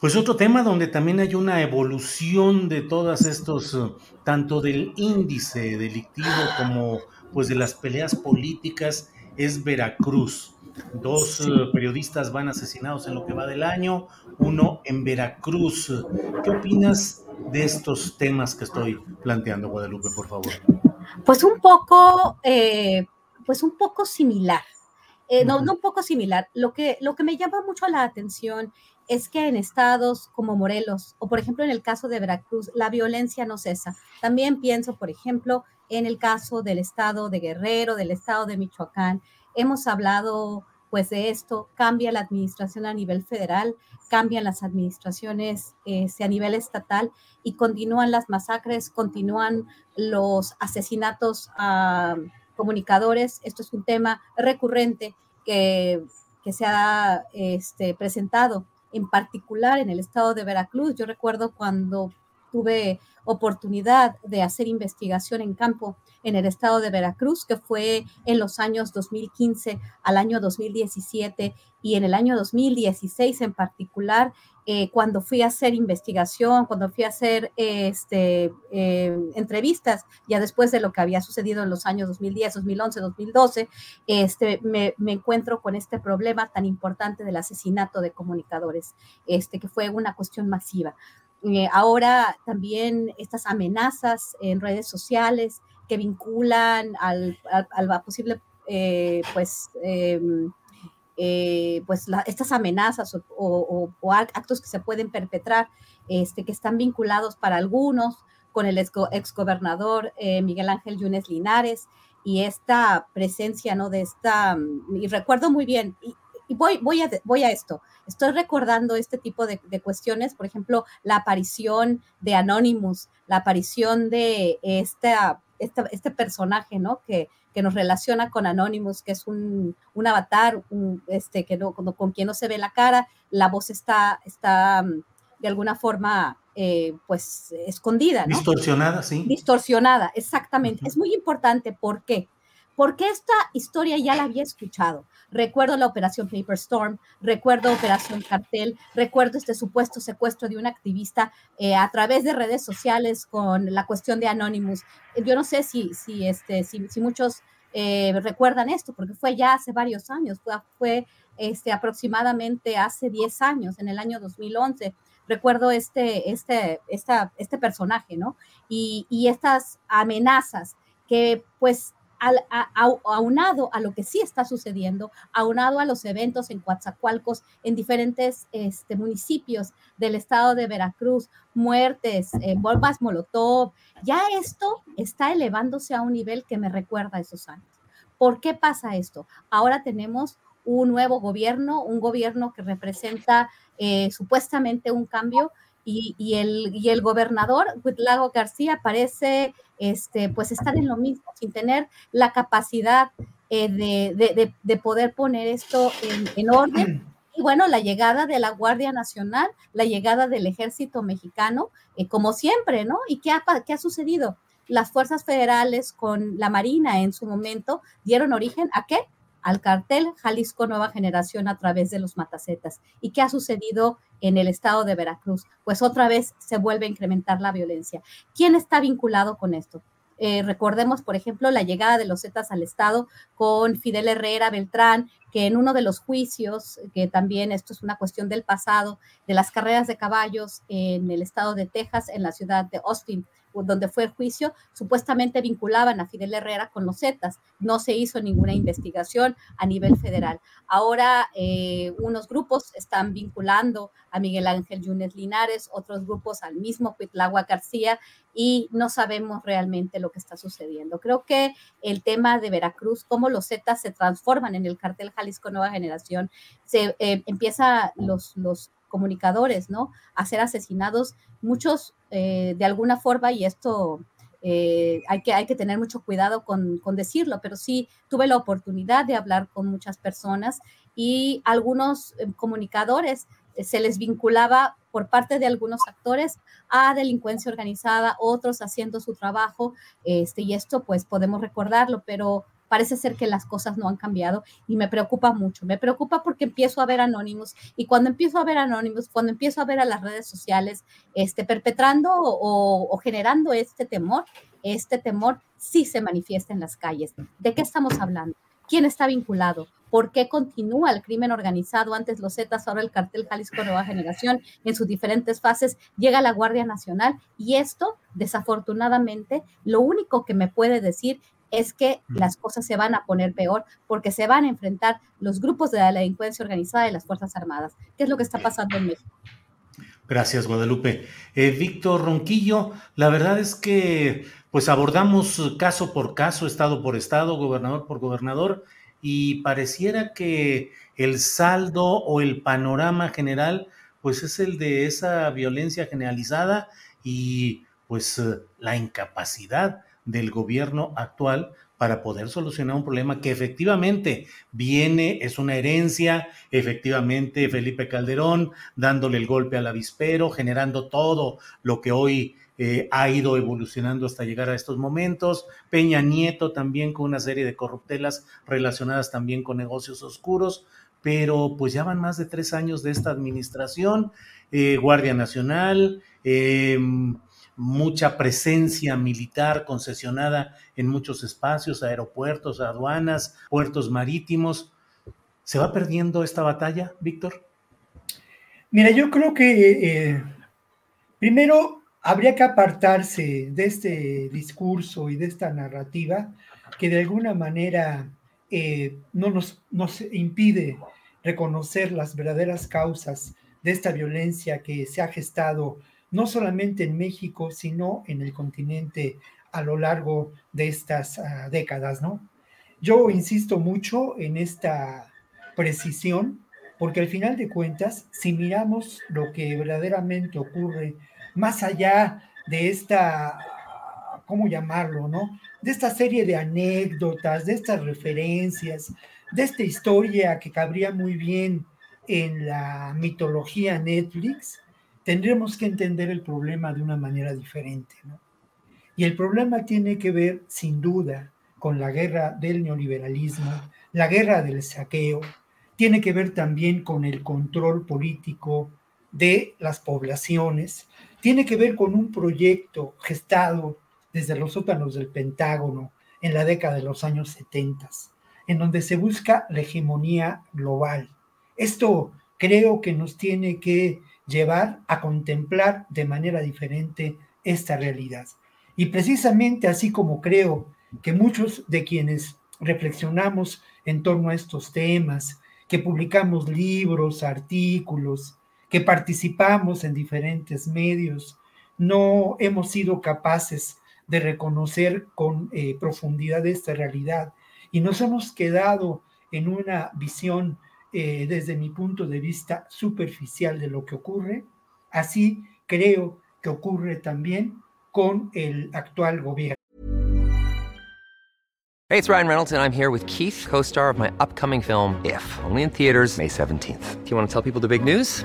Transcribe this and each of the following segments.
Pues otro tema donde también hay una evolución de todos estos, eh, tanto del índice delictivo como pues de las peleas políticas, es Veracruz. Dos eh, periodistas van asesinados en lo que va del año, uno en Veracruz. ¿Qué opinas de estos temas que estoy planteando, Guadalupe, por favor? Pues un poco, eh, pues un poco similar. Eh, no, no un poco similar. Lo que, lo que me llama mucho la atención es que en estados como Morelos o por ejemplo en el caso de Veracruz, la violencia no cesa. También pienso, por ejemplo, en el caso del estado de Guerrero, del estado de Michoacán. Hemos hablado pues de esto, cambia la administración a nivel federal, cambian las administraciones este, a nivel estatal y continúan las masacres, continúan los asesinatos a comunicadores. Esto es un tema recurrente que, se ha este, presentado en particular en el estado de Veracruz. Yo recuerdo cuando tuve oportunidad de hacer investigación en campo en el estado de Veracruz, que fue en los años 2015 al año 2017 y en el año 2016 en particular, eh, cuando fui a hacer investigación, cuando fui a hacer este, eh, entrevistas, ya después de lo que había sucedido en los años 2010, 2011, 2012, este, me, me, encuentro con este problema tan importante del asesinato de comunicadores, este, que fue una cuestión masiva. Eh, ahora también estas amenazas en redes sociales que vinculan al, al, posible, eh, pues, em, eh, pues estas amenazas o, actos que se pueden perpetrar, este, que están vinculados para algunos con el exgobernador ex Miguel Ángel Yunes Linares y esta presencia, ¿no? De esta, y recuerdo muy bien, y, y voy, voy, a, voy a esto, estoy recordando este tipo de, de, cuestiones, por ejemplo, la aparición de Anonymous, la aparición de esta, esta este personaje, ¿no? Que, que, nos relaciona con Anonymous, que es un, un avatar, un, este, que no, con, con, quien no se ve la cara, la voz está, está mm, de alguna forma, eh, pues, escondida, ¿no? Distorsionada, sí. Distorsionada, exactamente. Uh -huh. Es muy importante, ¿por qué? Porque esta historia ya la había escuchado. Recuerdo la operación Paper Storm, recuerdo Operación Cartel, recuerdo este supuesto secuestro de un activista eh, a través de redes sociales con la cuestión de Anonymous. Yo no sé si, si, este, si, muchos eh, recuerdan esto, porque fue ya hace varios años, fue, fue este, aproximadamente hace 10 años, en el año 2011 recuerdo este, este, esta, este personaje, ¿no? Y, y estas amenazas que pues al, a, aunado a lo que sí está sucediendo, aunado a los eventos en Coatzacoalcos, en diferentes este, municipios del estado de Veracruz, muertes, eh, bombas Molotov, ya esto está elevándose a un nivel que me recuerda a esos años. ¿Por qué pasa esto? Ahora tenemos un nuevo gobierno, un gobierno que representa eh, supuestamente un cambio, y, y, el, y el gobernador Huitlago García parece este, pues estar en lo mismo, sin tener la capacidad eh, de, de, de, poder poner esto en, en, orden. Y bueno, la llegada de la Guardia Nacional, la llegada del ejército mexicano, eh, como siempre, ¿no? ¿Y qué ha, qué ha sucedido? Las fuerzas federales con la Marina en su momento dieron origen a qué? Al cartel Jalisco Nueva Generación a través de los matacetas. ¿Y qué ha sucedido en el estado de Veracruz? Pues otra vez se vuelve a incrementar la violencia. ¿Quién está vinculado con esto? Eh, recordemos, por ejemplo, la llegada de los Zetas al Estado con Fidel Herrera Beltrán, que en uno de los juicios, que también esto es una cuestión del pasado, de las carreras de caballos en el estado de Texas, en la ciudad de Austin, donde fue el juicio, supuestamente vinculaban a Fidel Herrera con los Zetas. No se hizo ninguna investigación a nivel federal. Ahora eh, unos grupos están vinculando a Miguel Ángel Yunes Linares, otros grupos al mismo Cuitlagua García y no sabemos realmente lo que está sucediendo. Creo que el tema de Veracruz, cómo los Zetas se transforman en el cartel Jalisco Nueva Generación, se eh, empieza los, los comunicadores, ¿no? A ser asesinados, muchos eh, de alguna forma, y esto eh, hay, que, hay que tener mucho cuidado con, con, decirlo, pero sí tuve la oportunidad de hablar con muchas personas y algunos comunicadores se les vinculaba por parte de algunos actores a delincuencia organizada, otros haciendo su trabajo, este, y esto pues podemos recordarlo, pero parece ser que las cosas no han cambiado y me preocupa mucho. Me preocupa porque empiezo a ver anónimos y cuando empiezo a ver anónimos, cuando empiezo a ver a las redes sociales este, perpetrando o, o generando este temor, este temor sí se manifiesta en las calles. ¿De qué estamos hablando? ¿Quién está vinculado? ¿Por qué continúa el crimen organizado? Antes los Zetas, ahora el cartel Jalisco Nueva Generación, en sus diferentes fases, llega la Guardia Nacional y esto, desafortunadamente, lo único que me puede decir es que las cosas se van a poner peor porque se van a enfrentar los grupos de la delincuencia organizada y las Fuerzas Armadas. ¿Qué es lo que está pasando en México? Gracias, Guadalupe. Eh, Víctor Ronquillo, la verdad es que pues abordamos caso por caso, estado por estado, gobernador por gobernador, y pareciera que el saldo o el panorama general pues es el de esa violencia generalizada y pues la incapacidad del gobierno actual para poder solucionar un problema que efectivamente viene, es una herencia, efectivamente Felipe Calderón dándole el golpe al avispero, generando todo lo que hoy eh, ha ido evolucionando hasta llegar a estos momentos, Peña Nieto también con una serie de corruptelas relacionadas también con negocios oscuros, pero pues ya van más de tres años de esta administración, eh, Guardia Nacional, eh, mucha presencia militar concesionada en muchos espacios, aeropuertos, aduanas, puertos marítimos. ¿Se va perdiendo esta batalla, Víctor? Mira, yo creo que eh, primero habría que apartarse de este discurso y de esta narrativa que de alguna manera eh, no nos, nos impide reconocer las verdaderas causas de esta violencia que se ha gestado no solamente en México, sino en el continente a lo largo de estas ah, décadas, ¿no? Yo insisto mucho en esta precisión, porque al final de cuentas, si miramos lo que verdaderamente ocurre más allá de esta, ¿cómo llamarlo, no? De esta serie de anécdotas, de estas referencias, de esta historia que cabría muy bien en la mitología Netflix, tendríamos que entender el problema de una manera diferente. ¿no? Y el problema tiene que ver, sin duda, con la guerra del neoliberalismo, la guerra del saqueo, tiene que ver también con el control político de las poblaciones, tiene que ver con un proyecto gestado desde los sótanos del Pentágono en la década de los años 70, en donde se busca la hegemonía global. Esto creo que nos tiene que llevar a contemplar de manera diferente esta realidad. Y precisamente así como creo que muchos de quienes reflexionamos en torno a estos temas, que publicamos libros, artículos, que participamos en diferentes medios, no hemos sido capaces de reconocer con eh, profundidad esta realidad y nos hemos quedado en una visión eh, desde mi punto de vista superficial de lo que ocurre, así creo que ocurre también con el actual gobierno. Hey, it's Ryan Reynolds and I'm here with Keith, co-star of my upcoming film If, only in theaters May 17th. Do you want to tell people the big news?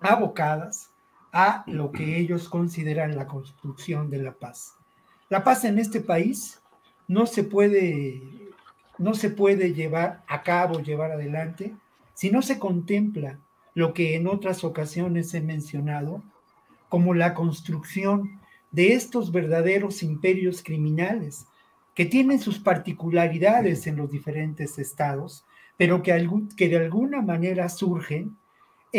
abocadas a lo que ellos consideran la construcción de la paz. La paz en este país no se puede, no se puede llevar a cabo, llevar adelante, si no se contempla lo que en otras ocasiones he mencionado, como la construcción de estos verdaderos imperios criminales, que tienen sus particularidades en los diferentes estados, pero que, que de alguna manera surgen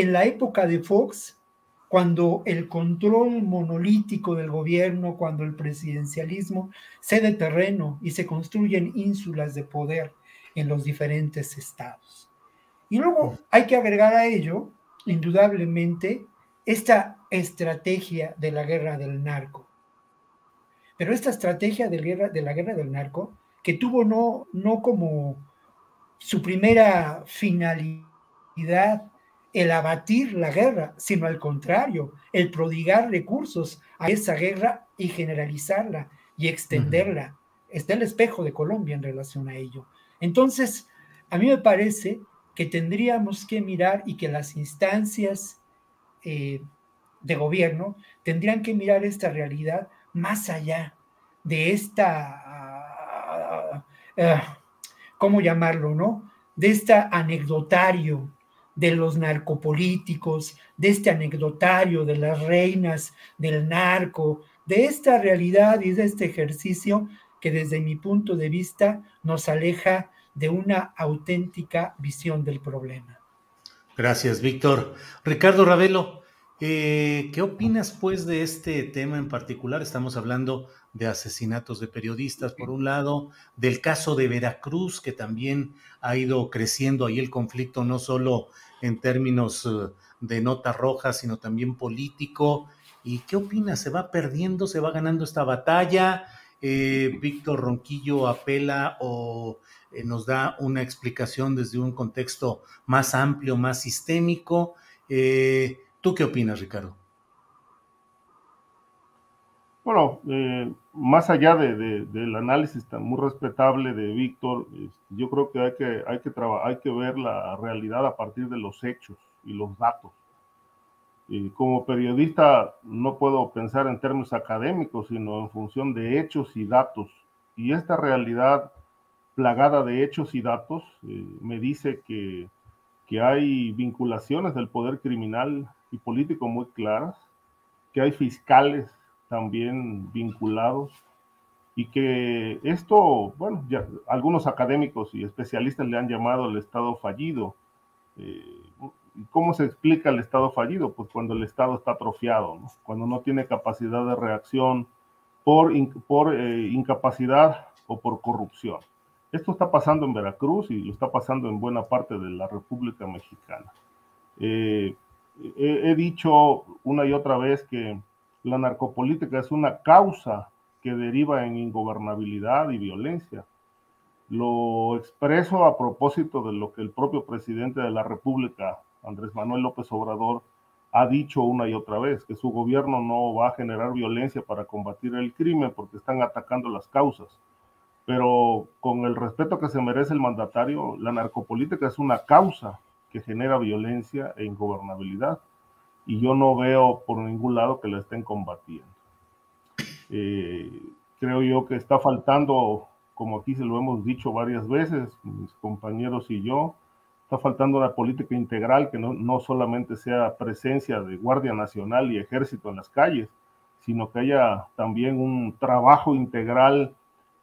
en la época de Fox, cuando el control monolítico del gobierno, cuando el presidencialismo cede terreno y se construyen ínsulas de poder en los diferentes estados. Y luego hay que agregar a ello, indudablemente, esta estrategia de la guerra del narco. Pero esta estrategia de, de la guerra del narco, que tuvo no, no como su primera finalidad el abatir la guerra, sino al contrario, el prodigar recursos a esa guerra y generalizarla y extenderla. Está el espejo de Colombia en relación a ello. Entonces, a mí me parece que tendríamos que mirar y que las instancias eh, de gobierno tendrían que mirar esta realidad más allá de esta, ah, ah, ¿cómo llamarlo, no? De esta anecdotario de los narcopolíticos, de este anecdotario de las reinas del narco, de esta realidad y de este ejercicio que desde mi punto de vista nos aleja de una auténtica visión del problema. Gracias, Víctor. Ricardo Ravelo, eh, ¿qué opinas pues de este tema en particular? Estamos hablando de asesinatos de periodistas, por un lado, del caso de Veracruz, que también ha ido creciendo ahí el conflicto, no solo en términos eh, de nota roja, sino también político. ¿Y qué opinas? ¿Se va perdiendo, se va ganando esta batalla? Eh, Víctor Ronquillo apela o eh, nos da una explicación desde un contexto más amplio, más sistémico. ¿Tú qué opinas, Ricardo? Bueno, más allá de, del análisis tan muy respetable de Víctor, este, yo creo que hay que, hay, que hay que ver la realidad a partir de los hechos y los datos. Y como periodista no puedo pensar en términos académicos, sino en función de hechos y datos. Y esta realidad plagada de hechos y datos eh, me dice que, que hay vinculaciones del poder criminal y político muy claras, que hay fiscales también vinculados y que esto, bueno, algunos académicos y especialistas le han llamado el Estado fallido. Eh, ¿Cómo se explica el Estado fallido? Pues cuando el Estado está atrofiado, cuando no tiene capacidad de reacción por, por eh, incapacidad o por corrupción. Esto está pasando en Veracruz y lo está pasando en buena parte de la República Mexicana. Eh, he dicho una y otra vez que la narcopolítica es una causa que deriva en ingobernabilidad y violencia. Lo expreso a propósito de lo que el propio presidente de la República, Andrés Manuel López Obrador, ha dicho una y otra vez, que su gobierno no va a generar violencia para combatir el crimen porque están atacando las causas. Pero con el respeto que se merece el mandatario, la narcopolítica es una causa que genera violencia e ingobernabilidad y yo no veo por ningún lado que la estén combatiendo. Eh, creo yo que está faltando, como aquí se lo hemos dicho varias veces, mis compañeros y yo, está faltando una política integral que no, no solamente sea presencia de Guardia Nacional y Ejército en las calles, sino que haya también un trabajo integral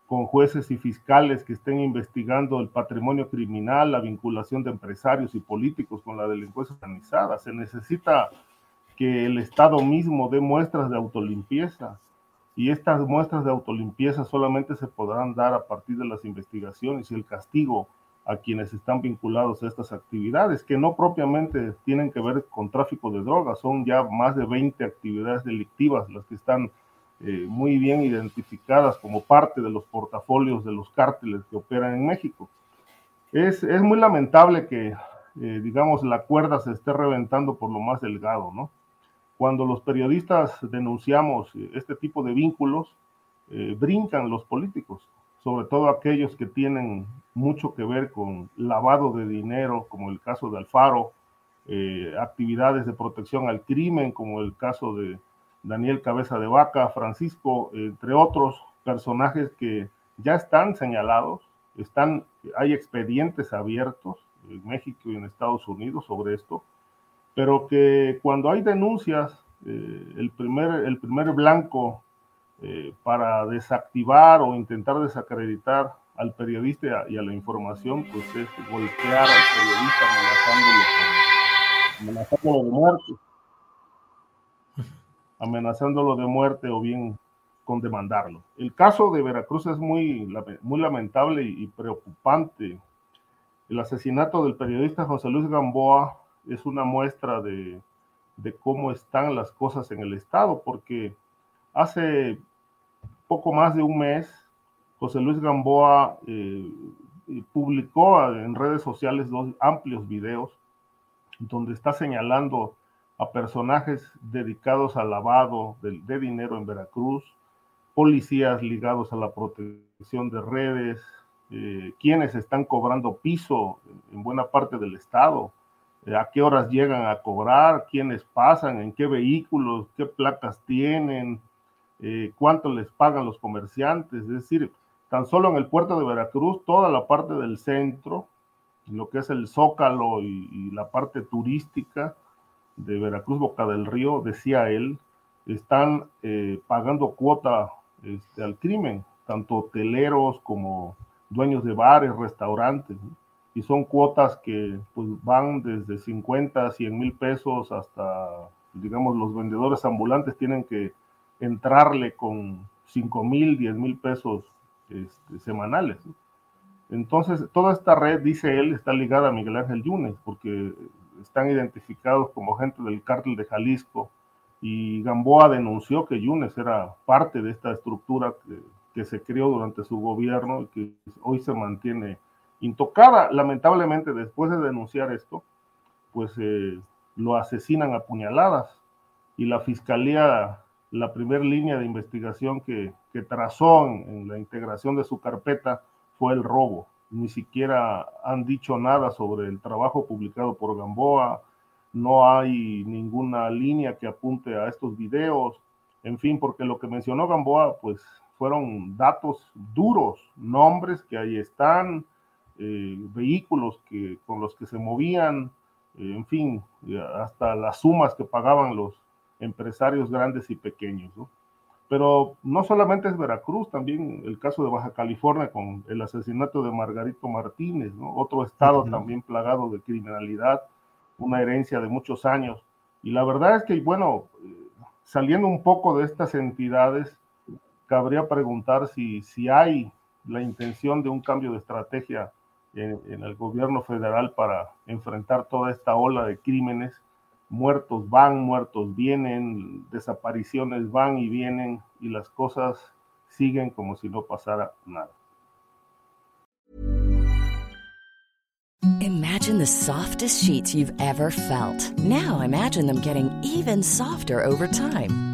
con jueces y fiscales que estén investigando el patrimonio criminal, la vinculación de empresarios y políticos con la delincuencia organizada. Se necesita que el Estado mismo dé muestras de autolimpieza y estas muestras de autolimpieza solamente se podrán dar a partir de las investigaciones y el castigo a quienes están vinculados a estas actividades, que no propiamente tienen que ver con tráfico de drogas, son ya más de 20 actividades delictivas las que están eh, muy bien identificadas como parte de los portafolios de los cárteles que operan en México. Es, es muy lamentable que, eh, digamos, la cuerda se esté reventando por lo más delgado, ¿no? Cuando los periodistas denunciamos este tipo de vínculos, eh, brincan los políticos, sobre todo aquellos que tienen mucho que ver con lavado de dinero, como el caso de Alfaro, actividades de protección al crimen, como el caso de Daniel Cabeza de Vaca, Francisco, entre otros personajes que ya están señalados, están, hay expedientes abiertos en México y en Estados Unidos sobre esto, pero que cuando hay denuncias, eh, el, primer, el primer blanco eh, para desactivar o intentar desacreditar al periodista y a la información, pues es golpear al periodista amenazándolo, amenazándolo de muerte amenazándolo de muerte o bien con demandarlo. El caso de Veracruz es muy, muy lamentable y preocupante. El asesinato del periodista José Luis Gamboa es una muestra de, de cómo están las cosas en el Estado, porque hace poco más de un mes, José Luis Gamboa eh, publicó en redes sociales dos amplios videos donde está señalando a personajes dedicados al lavado de, dinero en Veracruz, policías ligados a la protección de redes, eh, quienes están cobrando piso en buena parte del estado, eh, a qué horas llegan a cobrar, quiénes pasan, en qué vehículos, qué placas tienen, eh, cuánto les pagan los comerciantes, es decir, tan solo en el puerto de Veracruz, toda la parte del centro, lo que es el zócalo y la parte turística, de Veracruz Boca del Río, decía él, están eh, pagando cuota este, al crimen, tanto hoteleros como dueños de bares, restaurantes, y son cuotas que pues, van desde 50 a 100 mil pesos hasta, digamos, los vendedores ambulantes tienen que entrarle con 5 mil, 10 mil pesos este, semanales. Entonces, toda esta red, dice él, está ligada a Miguel Ángel Yunes, porque están identificados como gente del cártel de Jalisco y Gamboa denunció que Yunes era parte de esta estructura que, se creó durante su gobierno y que hoy se mantiene intocada. Lamentablemente, después de denunciar esto, pues eh, lo asesinan a puñaladas y la fiscalía, la primera línea de investigación que, trazó en la integración de su carpeta fue el robo ni siquiera han dicho nada sobre el trabajo publicado por Gamboa, no hay ninguna línea que apunte a estos videos, en fin, porque lo que mencionó Gamboa, pues fueron datos duros, nombres que ahí están, eh, vehículos que, con los que se movían, eh, en fin, hasta las sumas que pagaban los empresarios grandes y pequeños. ¿no? Pero no solamente es Veracruz, también el caso de Baja California con el asesinato de Margarito Martínez, otro estado también plagado de criminalidad, una herencia de muchos años. Y la verdad es que, bueno, saliendo un poco de estas entidades, cabría preguntar si, si hay la intención de un cambio de estrategia en, en el gobierno federal para enfrentar toda esta ola de crímenes muertos van, muertos vienen, desapariciones van y vienen y las cosas siguen como si no pasara nada. Imagine the softest sheets you've ever felt. Now imagine them getting even softer over time.